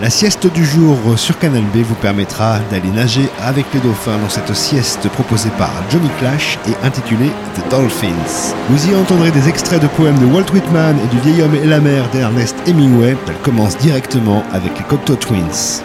La sieste du jour sur Canal B vous permettra d'aller nager avec les dauphins dans cette sieste proposée par Johnny Clash et intitulée The Dolphins. Vous y entendrez des extraits de poèmes de Walt Whitman et du vieil homme et la mer d'Ernest Hemingway. Elle commence directement avec les Cocteau Twins.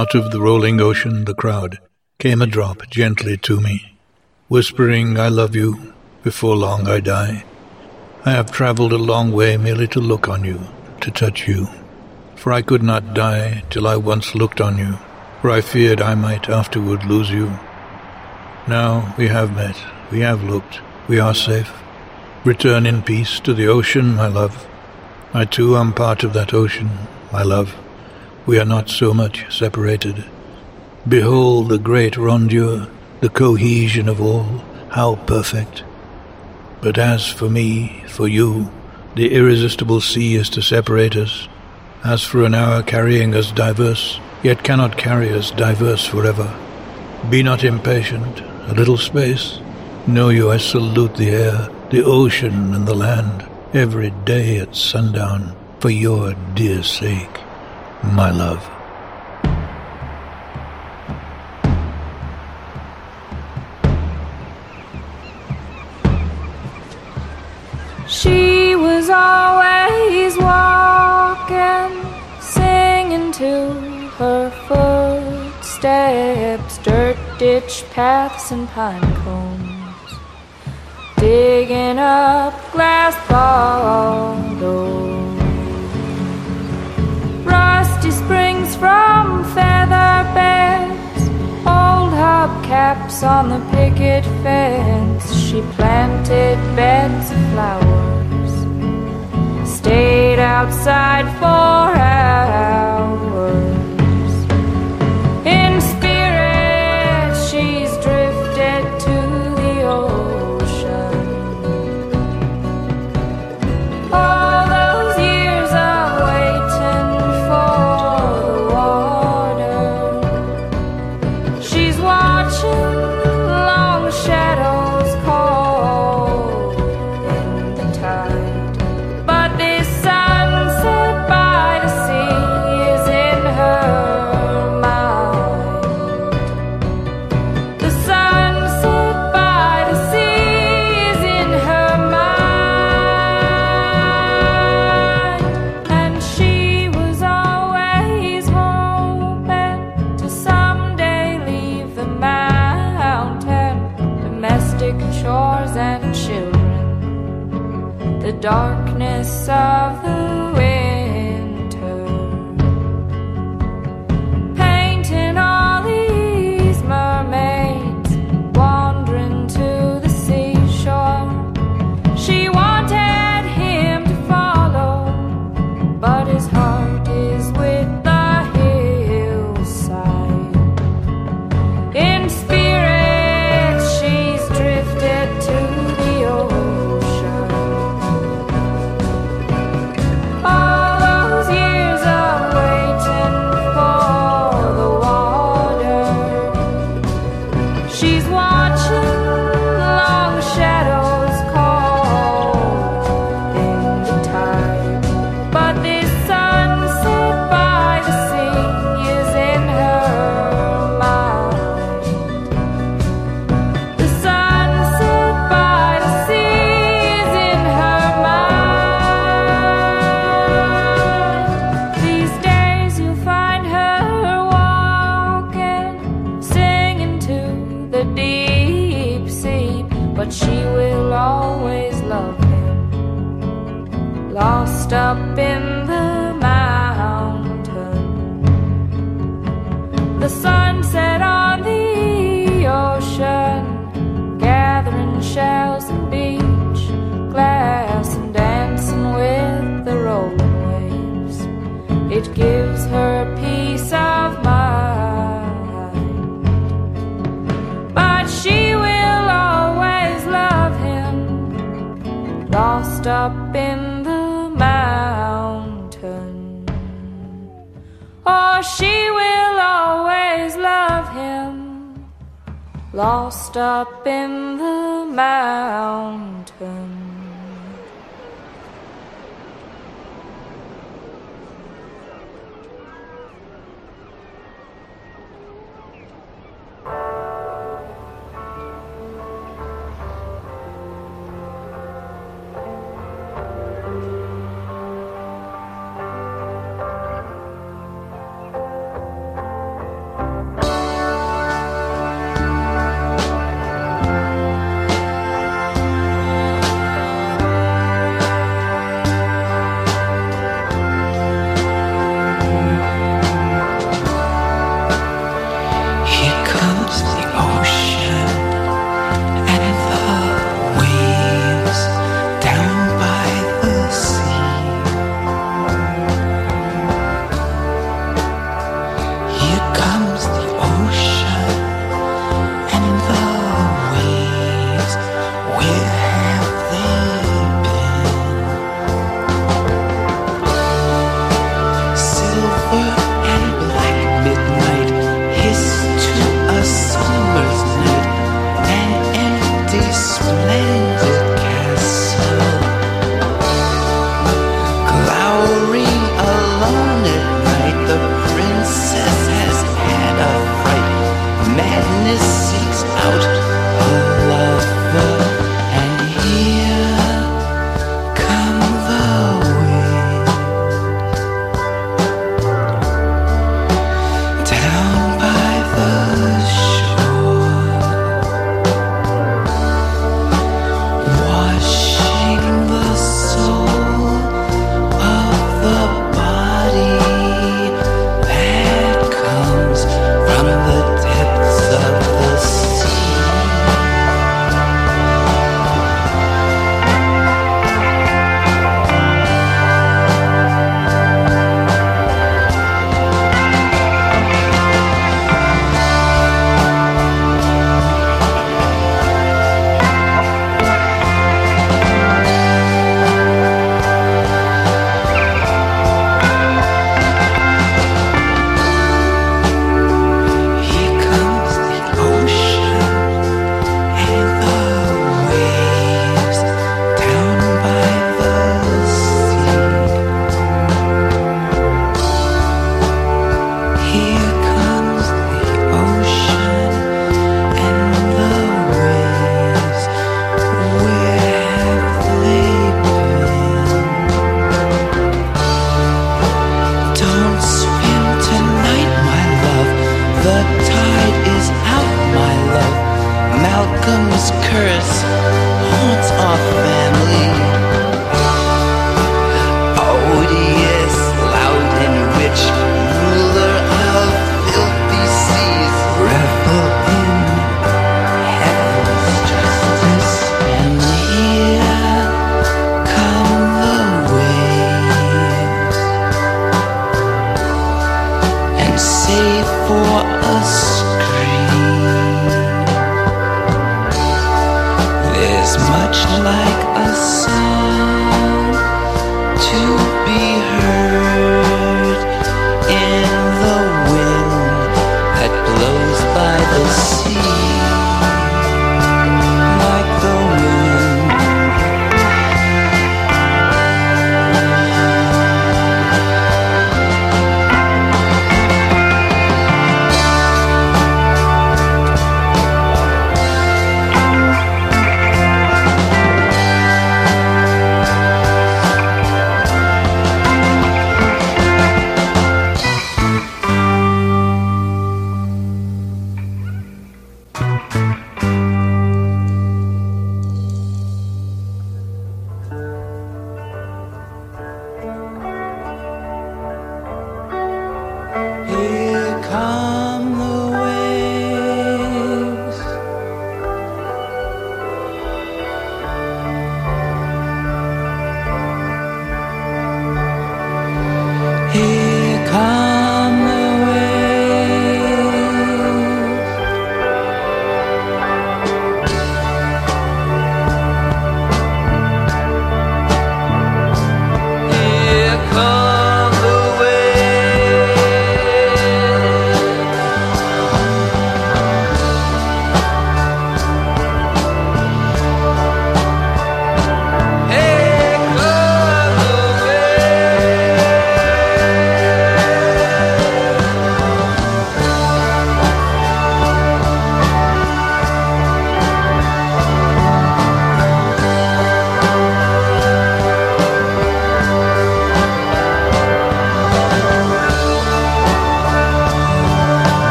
Out of the rolling ocean, the crowd, came a drop gently to me, whispering, I love you, before long I die. I have travelled a long way merely to look on you, to touch you. For I could not die till I once looked on you, for I feared I might afterward lose you. Now we have met, we have looked, we are safe. Return in peace to the ocean, my love. I too am part of that ocean, my love we are not so much separated. Behold the great rondure, the cohesion of all, how perfect. But as for me, for you, the irresistible sea is to separate us. As for an hour carrying us diverse, yet cannot carry us diverse forever. Be not impatient, a little space. Know you I salute the air, the ocean and the land, every day at sundown, for your dear sake my love. She was always walking, singing to her footsteps, dirt ditch paths and pine cones, digging up glass bottles From feather beds, old hubcaps on the picket fence. She planted beds of flowers, stayed outside for.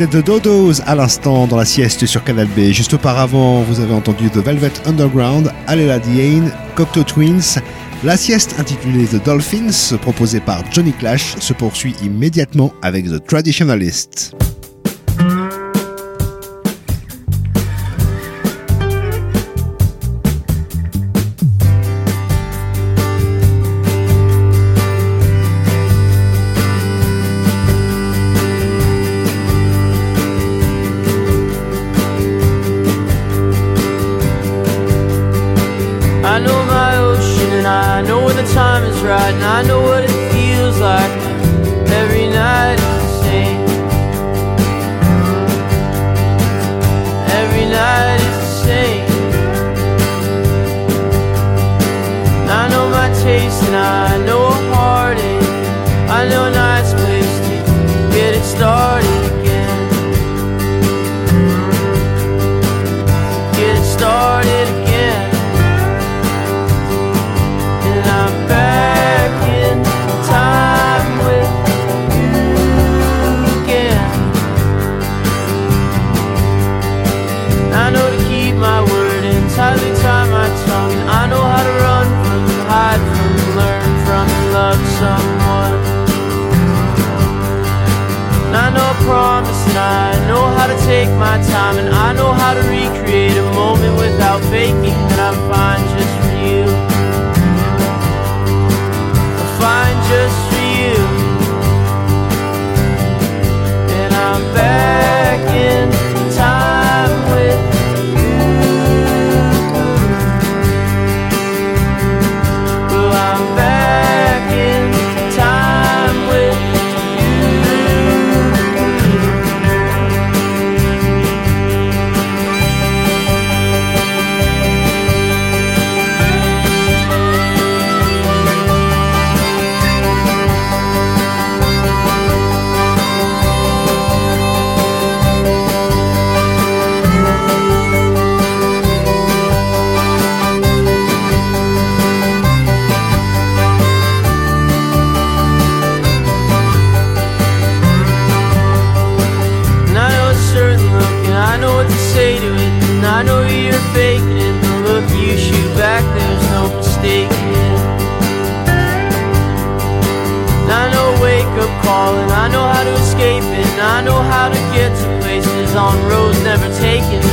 C'était The Dodos à l'instant dans la sieste sur Canal B. Juste auparavant, vous avez entendu The Velvet Underground, Alela Diane, Cocteau Twins. La sieste intitulée The Dolphins, proposée par Johnny Clash, se poursuit immédiatement avec The Traditionalist. I know you're faking it. The look you shoot back, there's no mistaking it. And I know wake up call and I know how to escape it. And I know how to get to places on roads never taken.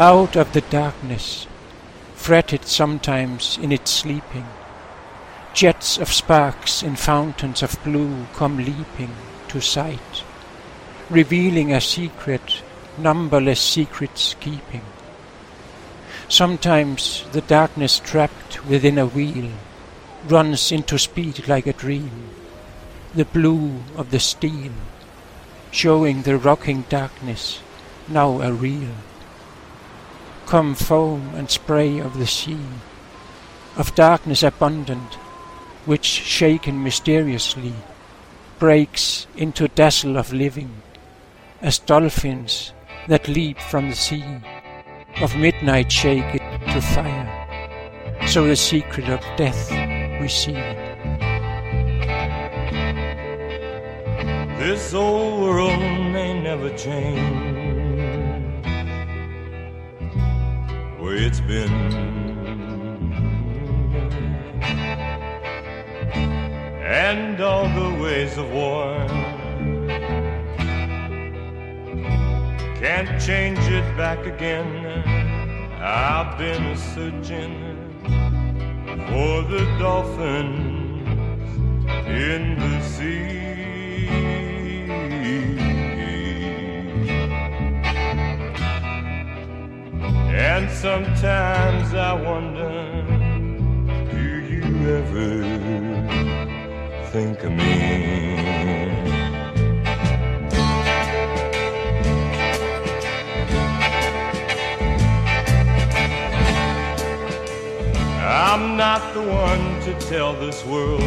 Out of the darkness, fretted sometimes in its sleeping, jets of sparks in fountains of blue come leaping to sight, revealing a secret, numberless secrets keeping. Sometimes the darkness trapped within a wheel runs into speed like a dream, the blue of the steel, showing the rocking darkness now a real. Come foam and spray of the sea, of darkness abundant, which shaken mysteriously breaks into dazzle of living, as dolphins that leap from the sea, of midnight shake it to fire, so the secret of death we see. This old world may never change where it's been. And all the ways of war can't change it back again. I've been searching for the dolphins in the sea. And sometimes I wonder, do you ever think of me? I'm not the one to tell this world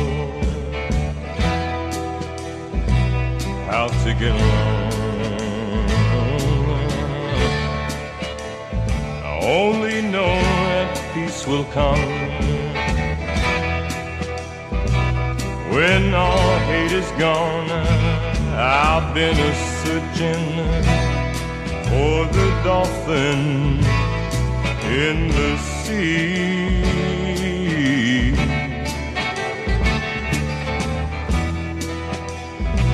how to get along. Only know that peace will come when all hate is gone. I've been a searching for the dolphin in the sea.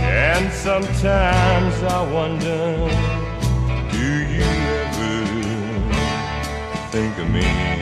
And sometimes I wonder, think of me?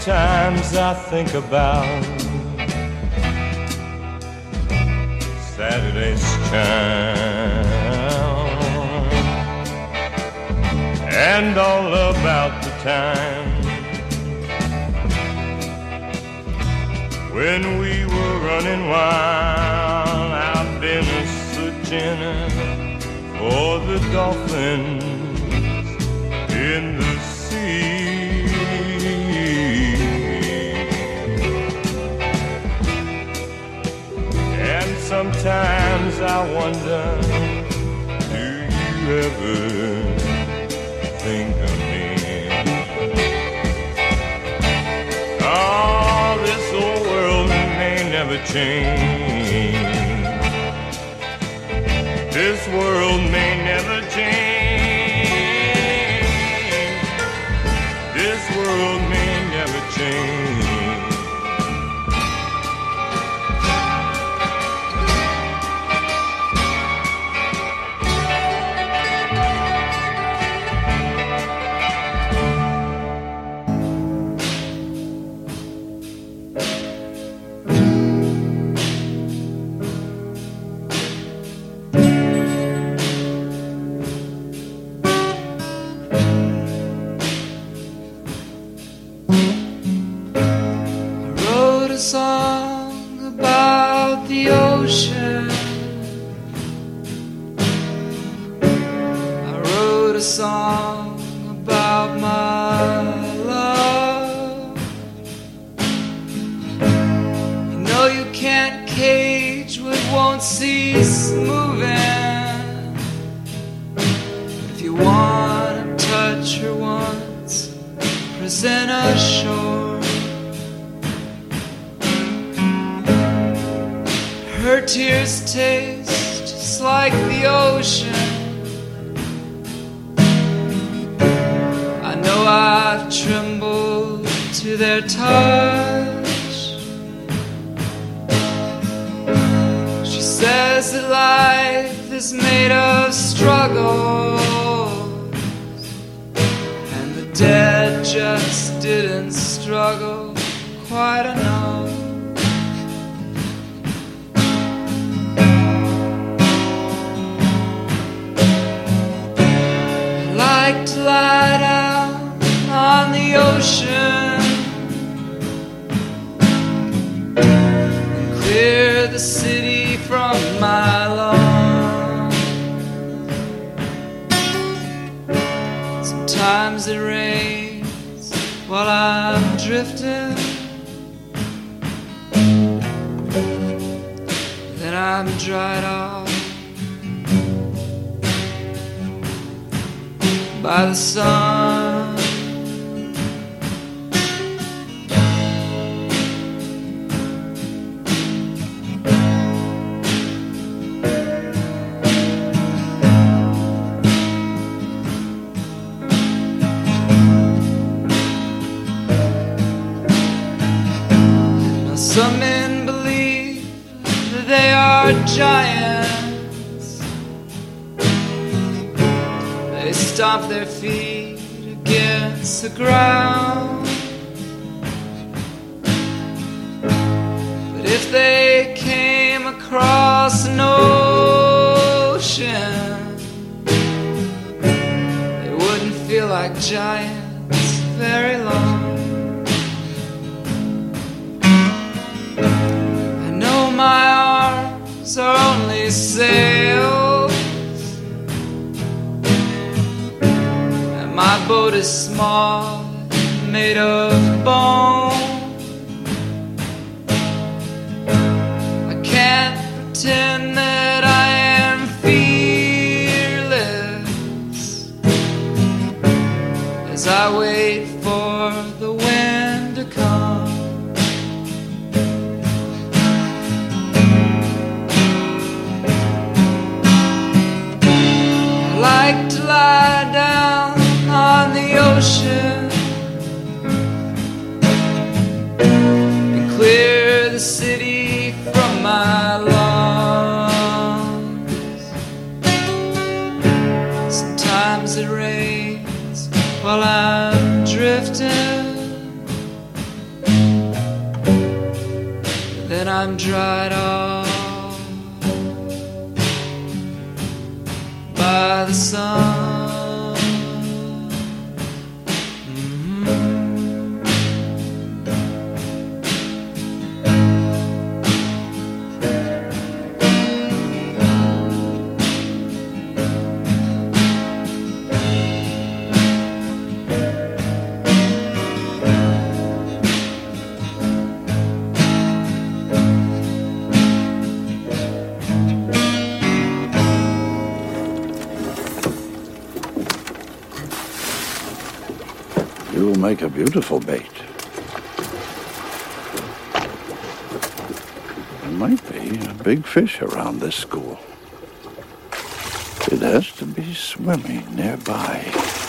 Sometimes I think about Saturday's child and all about the time when we were running wild. I've been searching for the dolphins sometimes I wonder, do you ever think of me? Oh, this old world may never change. This world dried off by the sun. Giants. They stomp their feet against the ground. But if they came across an ocean, they wouldn't feel like giants are only sails, and my boat is small, made of bone. Dried off beautiful bait. There might be a big fish around this school. It has to be swimming nearby.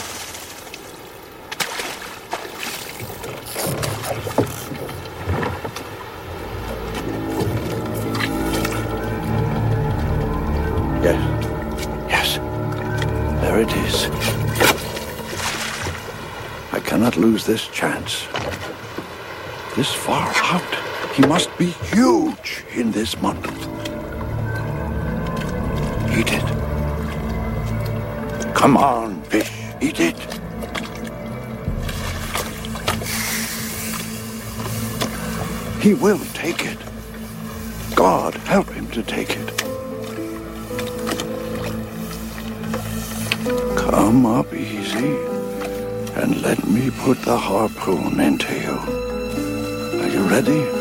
This far out, he must be huge in this month. Eat it. Come on, fish, eat it. He will take it. God help him to take it. Come up easy and let me put the harpoon into you. You ready?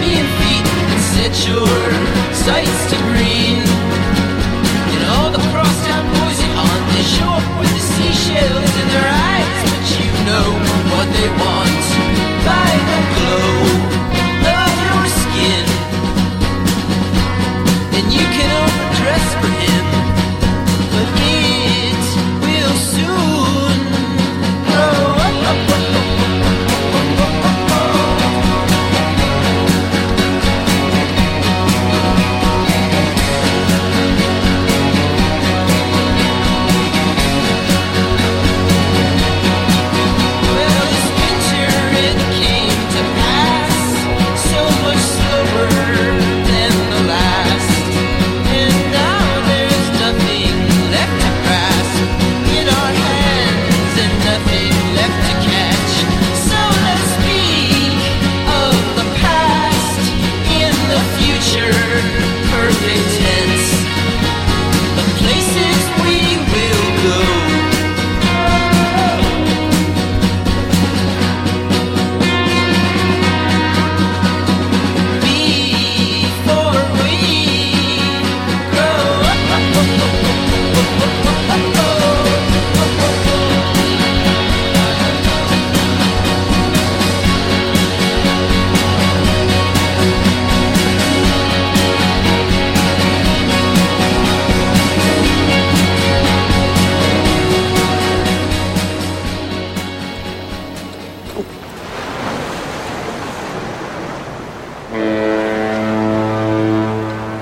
Me in feet and set your sights to green. And all the crosstown boys you hunt, they show up with the seashells in their eyes, but you know what they want by the glow of your skin. And you can overdress for him,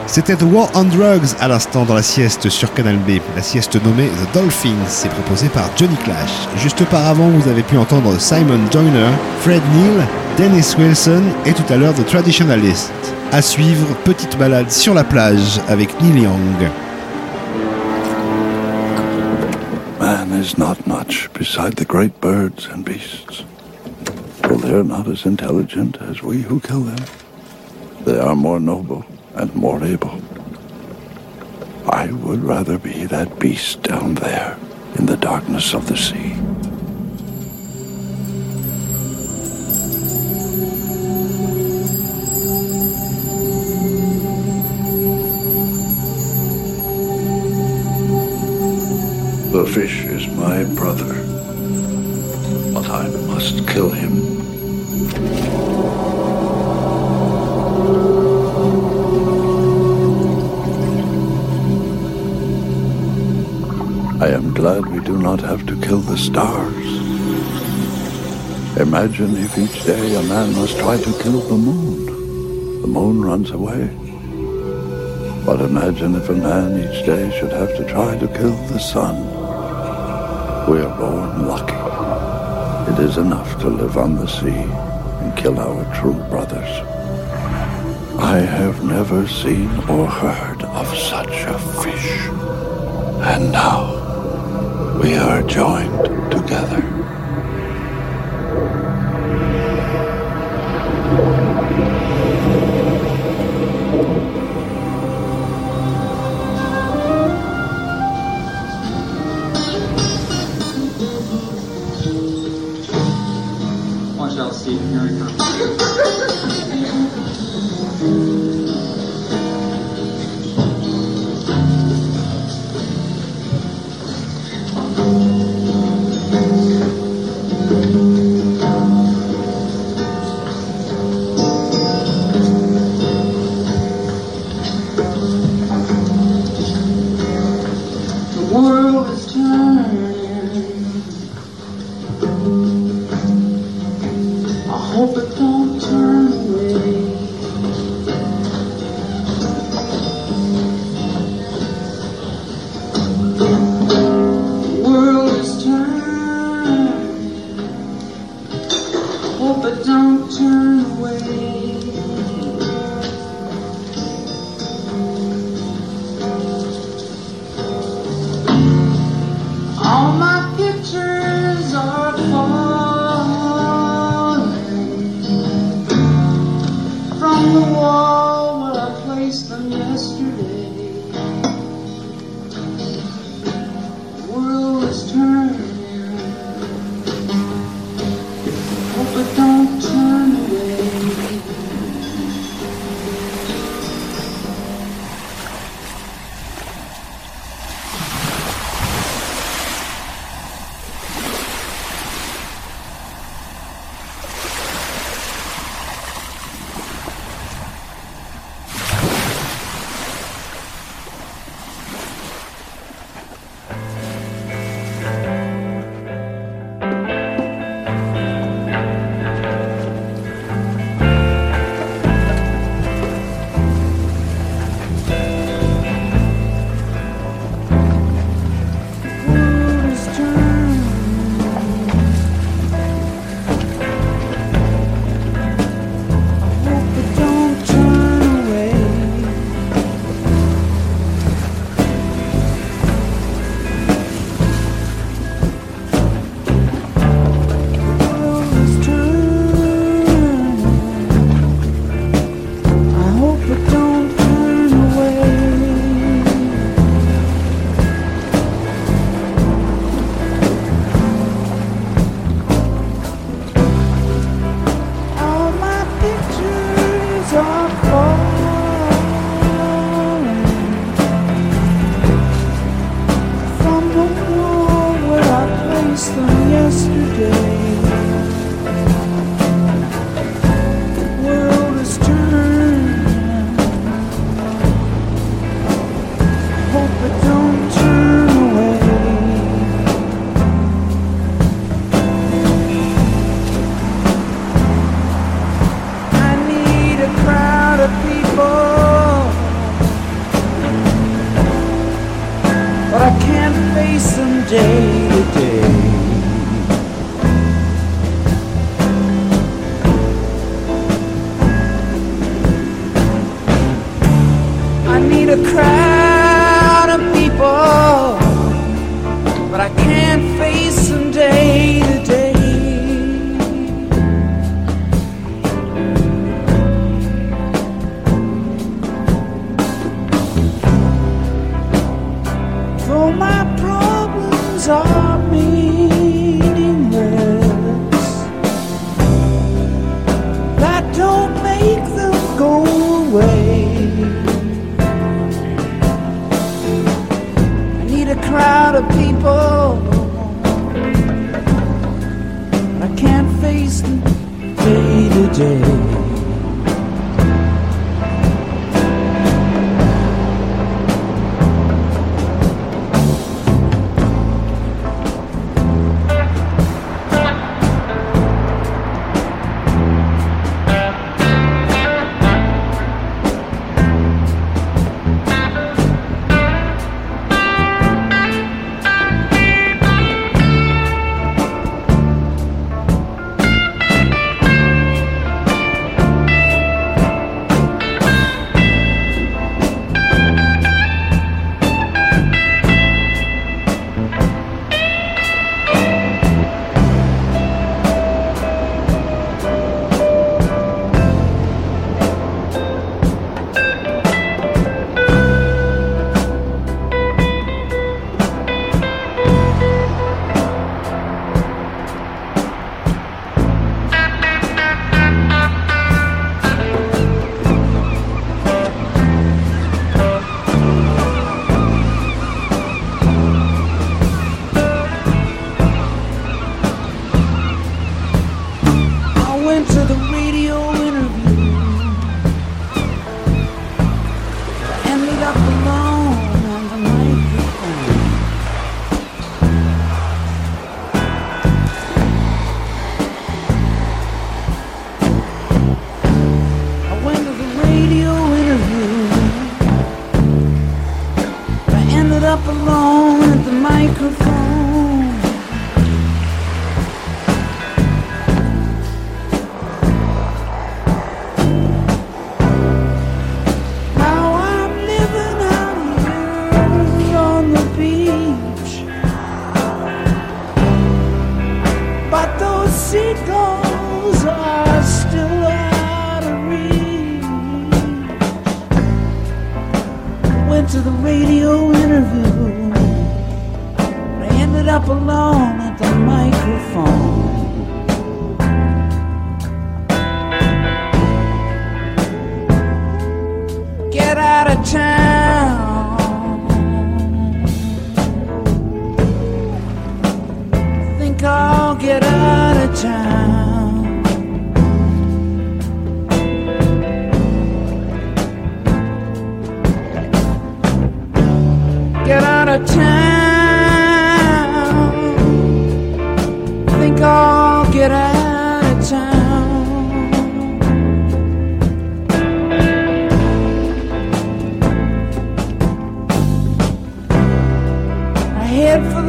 C'était The War on Drugs à l'instant dans la sieste sur Canal B. La sieste nommée The Dolphins est proposée par Johnny Clash. Juste auparavant, vous avez pu entendre Simon Joyner, Fred Neil, Dennis Wilson et tout à l'heure The Traditionalist. À suivre, petite balade sur la plage avec Neil Young. Man is not much beside the great birds and beasts. For they're not as intelligent as we who kill them. They are more noble and more able. I would rather be that beast down there in the darkness of the sea. The fish is my brother, but I must kill him. Glad we do not have to kill the stars. Imagine if each day a man must try to kill the moon. The moon runs away. But imagine if a man each day should have to try to kill the sun. We are born lucky. It is enough to live on the sea and kill our true brothers. I have never seen or heard of such a fish. And now we are joined together. Need crowd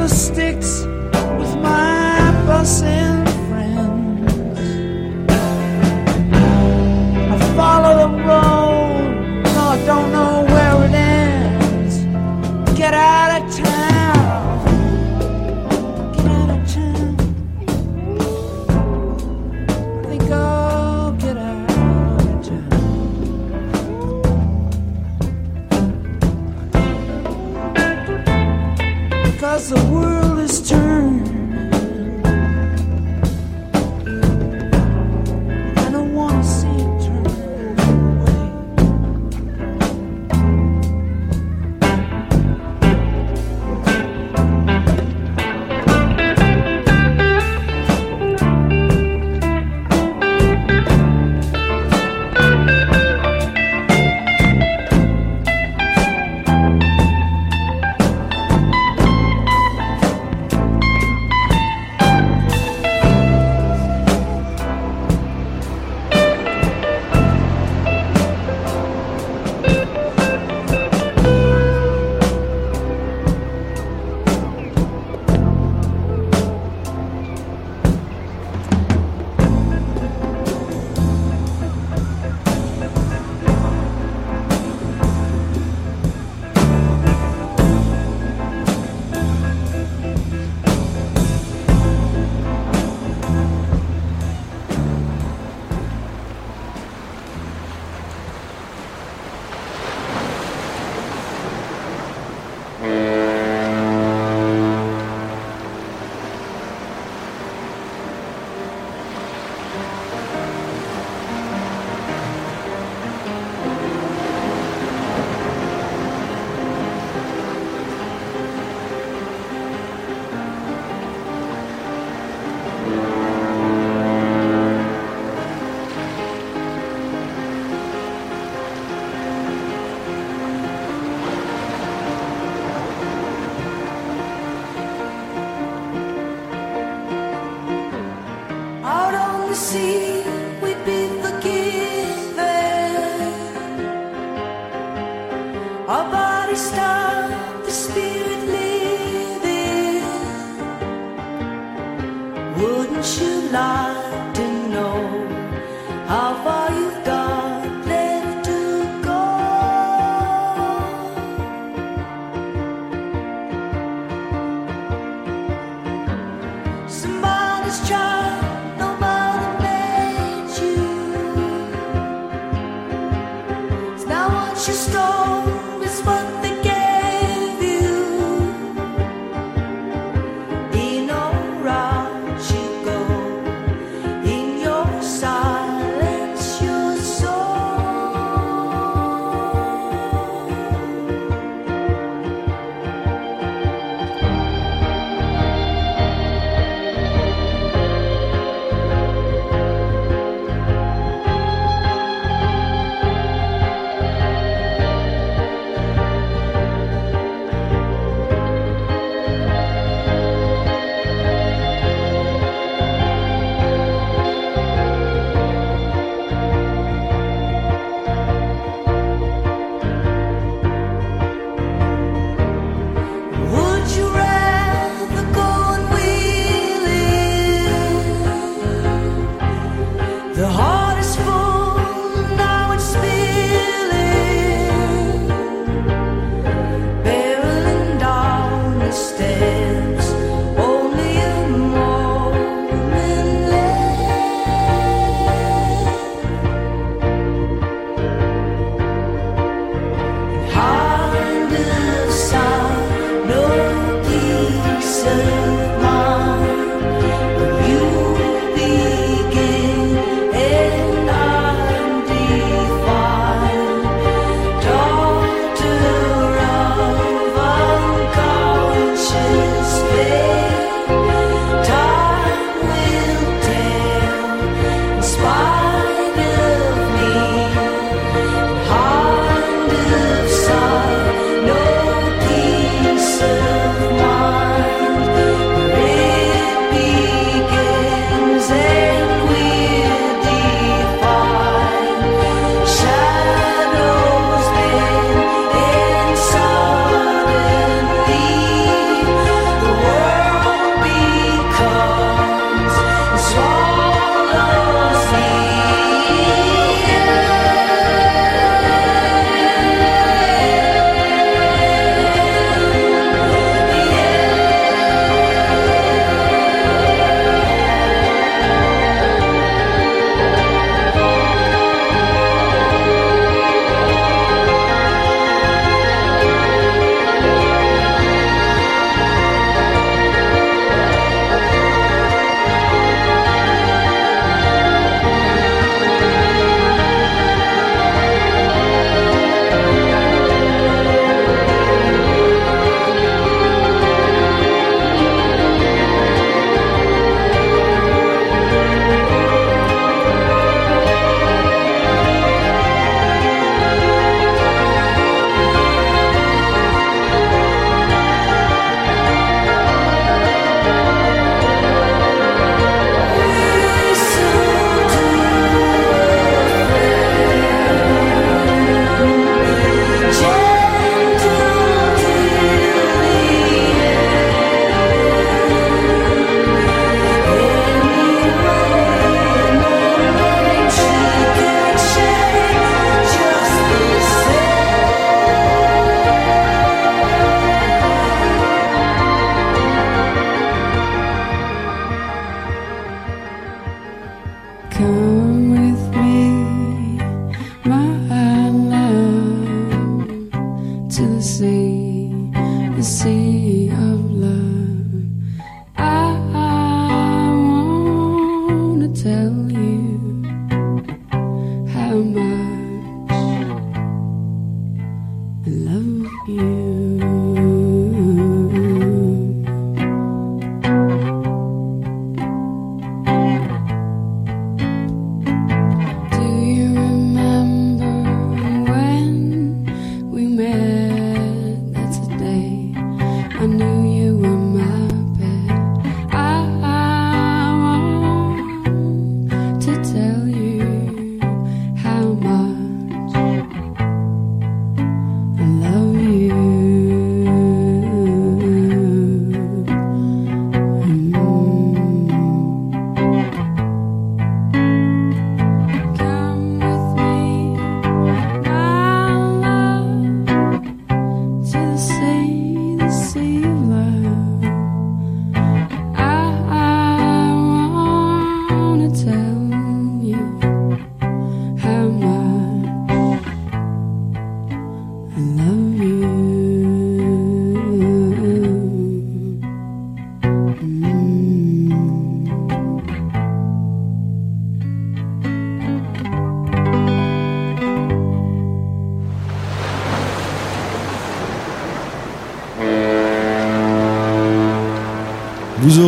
sticks with my busing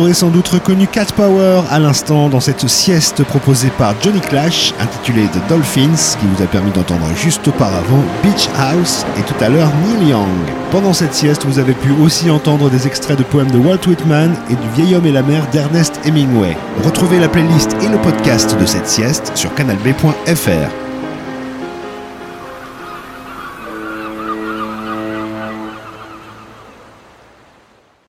aurez sans doute reconnu Cat Power à l'instant dans cette sieste proposée par Johnny Clash, intitulée The Dolphins, qui vous a permis d'entendre juste auparavant Beach House et tout à l'heure Neil Young. Pendant cette sieste, vous avez pu aussi entendre des extraits de poèmes de Walt Whitman et du Vieil homme et la mer d'Ernest Hemingway. Retrouvez la playlist et le podcast de cette sieste sur canalb.fr.